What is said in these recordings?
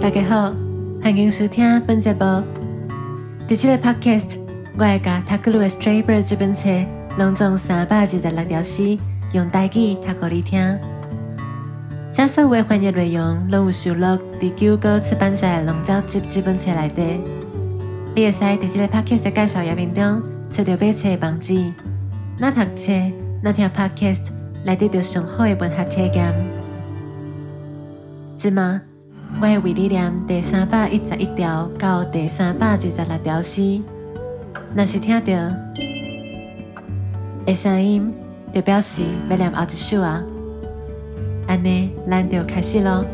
大家好，欢迎收听本节目。在这个 podcast，我会把《塔克鲁的 Stray Bird》这本册拢总三百二十六条诗，用台语读给你听。这所有翻译内容拢有收录在九歌出版社的《龙舟集》这本册内底。你会使在这个 podcast 的介绍页面中找到买册的网址。那读册，那听 podcast 来得到上好的文学体验。今嘛，我会为你念第三百一十一条到第三百二十六条诗。若是听到的声音，就表示要念后一首啊。安尼，咱就开始咯。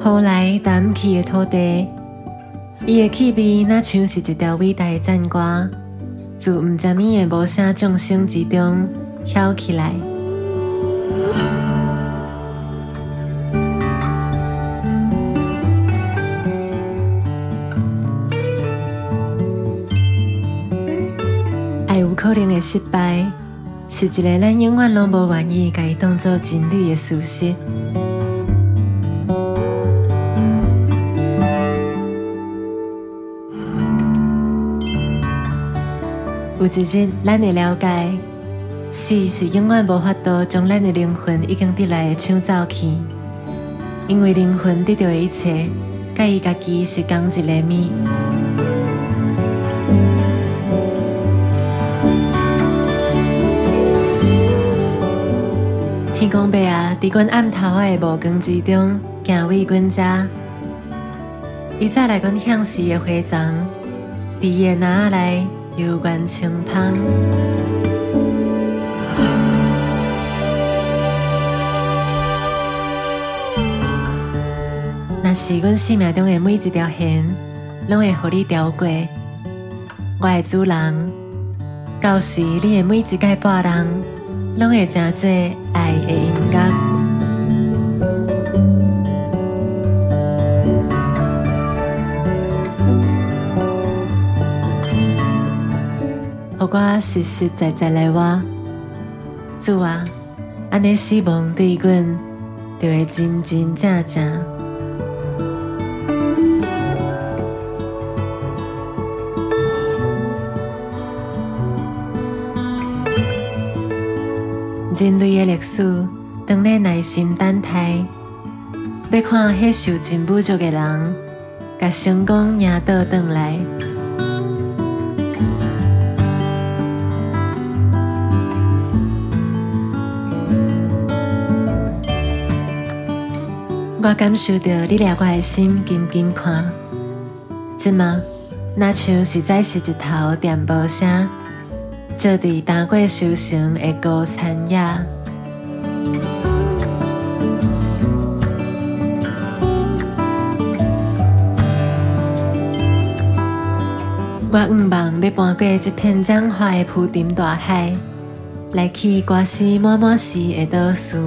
后来淡起的土地，伊的气味那像是一条伟大的赞歌，自毋知名的无声众生之中飘起来。爱有可能的失败，是一个咱永远拢无愿意甲伊当做真理的事实。有一日，咱会了解，死是永远无法度将咱的灵魂已经得来的抢走去，因为灵魂得到的一切，甲伊家己是同一个物。天公伯啊，在阮暗头的无光之中，行为阮遮，伊早来阮向时的花葬，伫伊的哪内？幽怨清芳。那是阮生命中的每一条线，拢会互你调过，我的主人，到时你的每一个波人，拢会真做爱的音乐。我实实在在来话，主啊，安尼希望对阮就会真真正正。人类的历史，当咧耐心等待，要看迄受尽侮辱的人，甲成功赢倒转来。我感受到你掠我的心紧紧看，即嘛，那像是在是一头电波声，坐伫打过修行的高残野。我毋望要搬过这片脏化的铺丁大海，来去挂丝满满时的倒数。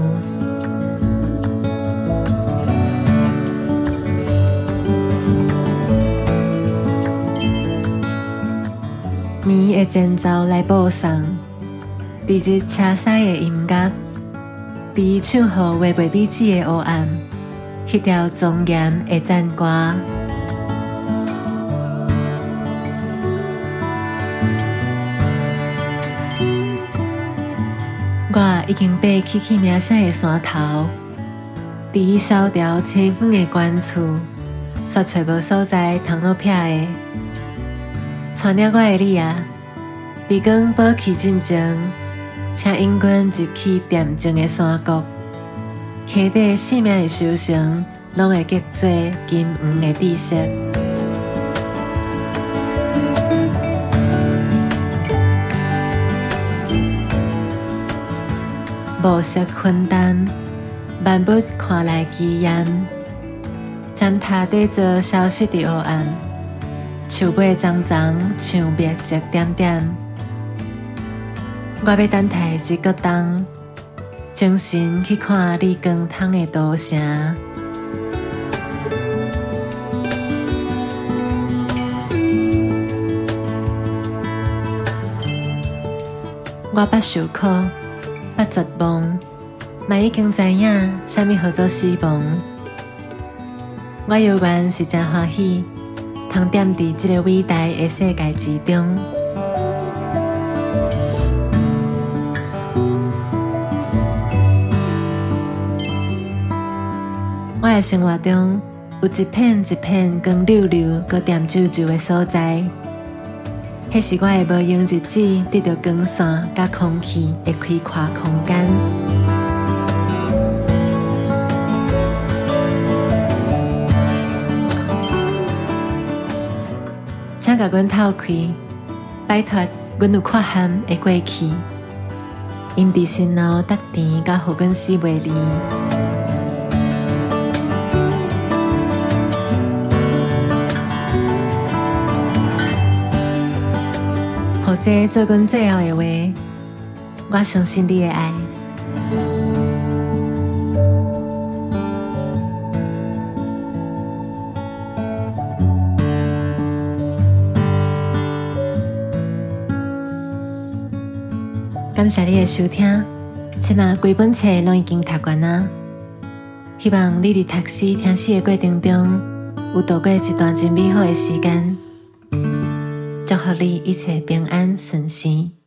棉的前奏来播送，伫日车驶的音乐，伫唱好为袂笔子的黑暗，迄条庄严的赞歌。我已经爬起起名声的山头，伫萧条凄远的关厝，煞找无所在通好撇的。带领我的你啊，比光保持镇静，请引阮入去恬静的山谷，溪底生命的修行，拢会结做金黄的知识。暮色昏淡，万物看来极艳，站塔底座消失的黑暗。树尾脏脏，墙壁一点点。我要等待一个灯，精神去看你光汤的都城。我捌受苦，捌绝望，嘛已经知影啥物叫做死亡。我犹原是真欢喜，通踮伫即个伟大的世界之中。我的生活中有一片一片光溜溜、搁点皱皱的所在。迄是我的无用日子，得到光线甲空气的开阔空间。请甲阮透开，摆脱阮有缺陷的过去，因伫心脑得甜，甲互阮死袂离。或者做阮最后的话，我相信你的爱。感谢你的收听，即马规本册拢已经读完啦。希望你伫读书听书的过程中，有度过一段真美好的时间。祝福你一切平安顺心。